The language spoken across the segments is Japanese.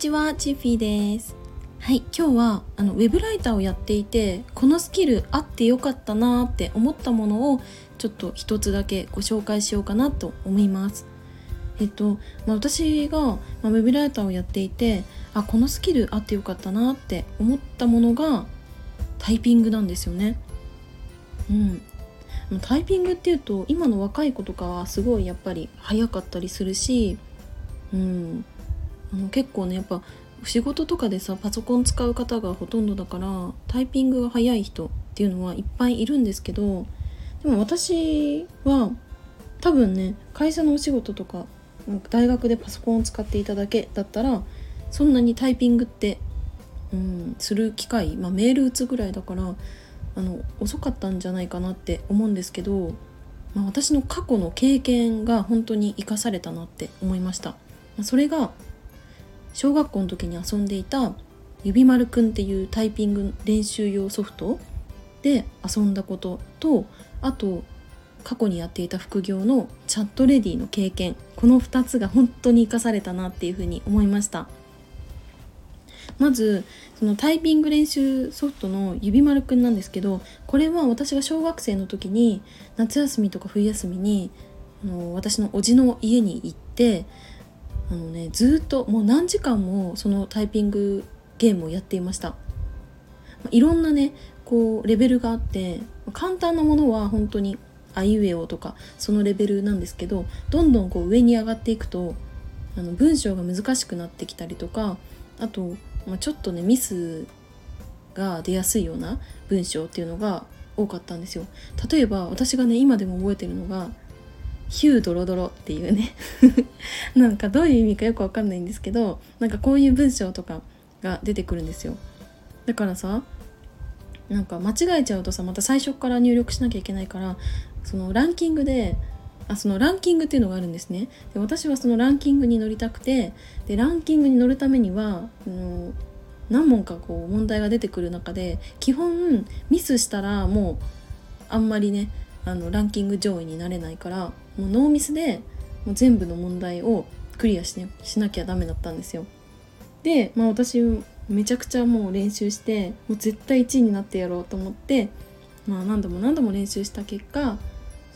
ちは、チッフィーです。はい、今日はあのウェブライターをやっていて、このスキルあってよかったなって思ったものをちょっと一つだけご紹介しようかなと思います。えっと、まあ、私が、まあ、ウェブライターをやっていて、あ、このスキルあってよかったなって思ったものがタイピングなんですよね。うん。タイピングっていうと今の若い子とかはすごいやっぱり早かったりするし、うん、あの結構ねやっぱ仕事とかでさパソコン使う方がほとんどだからタイピングが早い人っていうのはいっぱいいるんですけどでも私は多分ね会社のお仕事とか大学でパソコンを使っていただけだったらそんなにタイピングって、うん、する機会、まあ、メール打つぐらいだからあの遅かったんじゃないかなって思うんですけど、まあ、私の過去の経験が本当に生かされたなって思いました。それが小学校の時に遊んでいた指丸くんっていうタイピング練習用ソフトで遊んだこととあと過去にやっていた副業のチャットレディの経験この2つが本当に生かされたなっていうふうに思いました。まずそのタイピング練習ソフトの指丸くんなんですけどこれは私が小学生の時に夏休みとか冬休みにあの私のおじの家に行ってあのねずっともう何時間もそのタイピングゲームをやっていました。いろんなねこうレベルがあって簡単なものは本当にあいうえおとかそのレベルなんですけどどんどんこう上に上がっていくとあの文章が難しくなってきたりとかあと、まあ、ちょっとねミスが出やすいような文章っていうのが多かったんですよ。例えば私がね今でも覚えてるのがヒュードロドロっていうね。なんかどういう意味かよくわかんないんですけどなんかこういう文章とかが出てくるんですよ。だからさなんか間違えちゃうとさまた最初から入力しなきゃいけないからそのランキングであそのランキングっていうのがあるんですね。で私はそのランキングに乗りたくてでランキングに乗るためにはあの何問かこう問題が出てくる中で基本ミスしたらもうあんまりねあのランキング上位になれないからもうノーミスでもう全部の問題をクリアし,、ね、しなきゃダメだったんですよ。で、まあ、私めちゃくちゃもう練習してもう絶対1位になってやろうと思って、まあ、何度も何度も練習した結果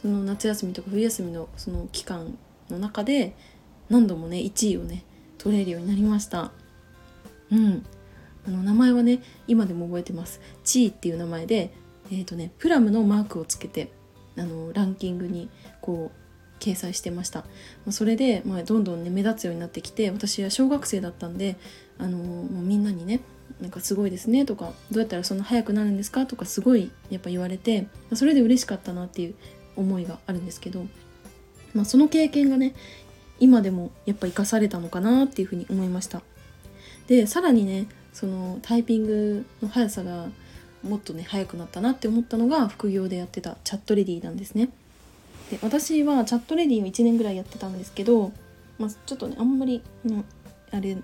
その夏休みとか冬休みのその期間の中で何度もね1位をね取れるようになりました。うんあの名前はね今でも覚えてます。チーっていう名前でえーとね、プラムのマークをつけてあのランキングにこう掲載してました。まそれで、まあ、どんどんね目立つようになってきて私は小学生だったんであのもうみんなにねなんかすごいですねとかどうやったらそんな速くなるんですかとかすごいやっぱ言われてそれで嬉しかったなっていう思いがあるんですけど、まあ、その経験がね今でもやっぱ生かされたのかなっていうふうに思いました。でさらにねそのタイピングの速さがもっとね早くなったなって思ったのが副業でやってたチャットレディなんですね。で私はチャットレディを1年ぐらいやってたんですけど、まあ、ちょっとねあんまり、うん、あれ言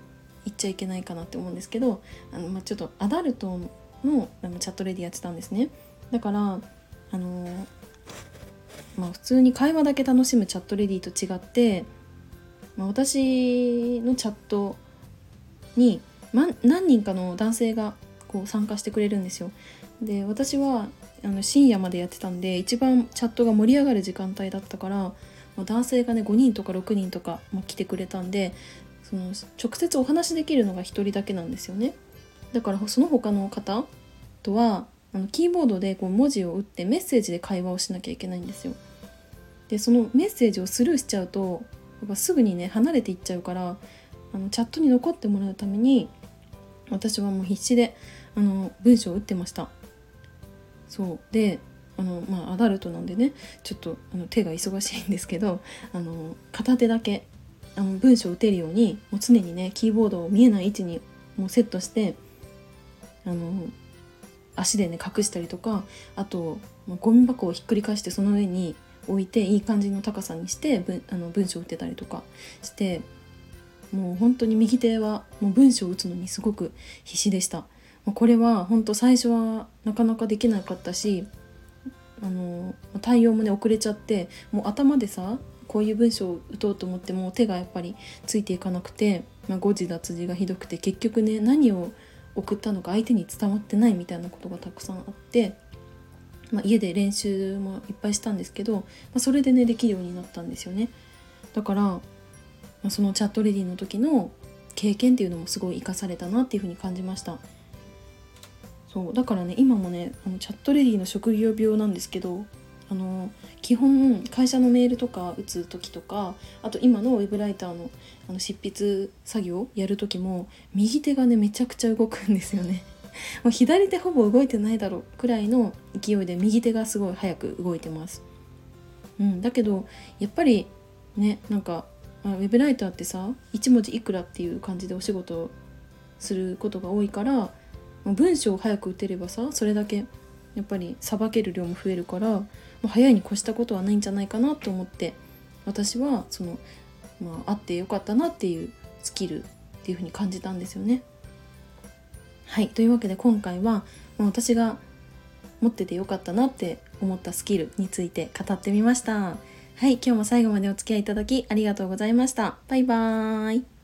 っちゃいけないかなって思うんですけどあの、まあ、ちょっとアダルトのチャットレディやってたんですね。だからあのまあ普通に会話だけ楽しむチャットレディと違って、まあ、私のチャットに、ま、何人かの男性がこう参加してくれるんですよ。で私はあの深夜までやってたんで一番チャットが盛り上がる時間帯だったから、男性がね5人とか6人とか、ま、来てくれたんでその直接お話しできるのが1人だけなんですよね。だからその他の方とはあのキーボードでこう文字を打ってメッセージで会話をしなきゃいけないんですよ。でそのメッセージをスルーしちゃうとやっぱすぐにね離れていっちゃうからあのチャットに残ってもらうために私はもう必死であの文章を打ってましたそうであのまあアダルトなんでねちょっとあの手が忙しいんですけど あの片手だけあの文章を打てるようにもう常にねキーボードを見えない位置にもうセットしてあの足でね隠したりとかあとゴミ箱をひっくり返してその上に置いていい感じの高さにして文あの文章を打ってたりとかしてもう本当に右手はもう文章を打つのにすごく必死でした。これは本当最初はなかなかできなかったしあの対応もね遅れちゃってもう頭でさこういう文章を打とうと思っても手がやっぱりついていかなくてまあ、誤字脱字がひどくて結局ね何を送ったのか相手に伝わってないみたいなことがたくさんあって、まあ、家で練習もいっぱいしたんですけど、まあ、それでねできるようになったんですよね。だから、まあ、そのチャットレディの時の経験っていうのもすごい生かされたなっていうふうに感じました。そうだからね今もねあのチャットレディの職業病なんですけどあの基本会社のメールとか打つ時とかあと今のウェブライターのあの執筆作業やる時も右手がねめちゃくちゃ動くんですよね。もう左手ほぼ動いてないだろうくらいの勢いで右手がすごい早く動いてます。うん、だけどやっぱりねなんかウェブライターってさ1文字いくらっていう感じでお仕事することが多いから文章を早く打てればさそれだけやっぱりさばける量も増えるからもう早いに越したことはないんじゃないかなと思って私はその、まあ、あってよかったなっていうスキルっていうふうに感じたんですよね。はいというわけで今回は、まあ、私が持っててよかったなって思ったスキルについて語ってみました。はい今日も最後までお付き合いいただきありがとうございました。バイバーイ。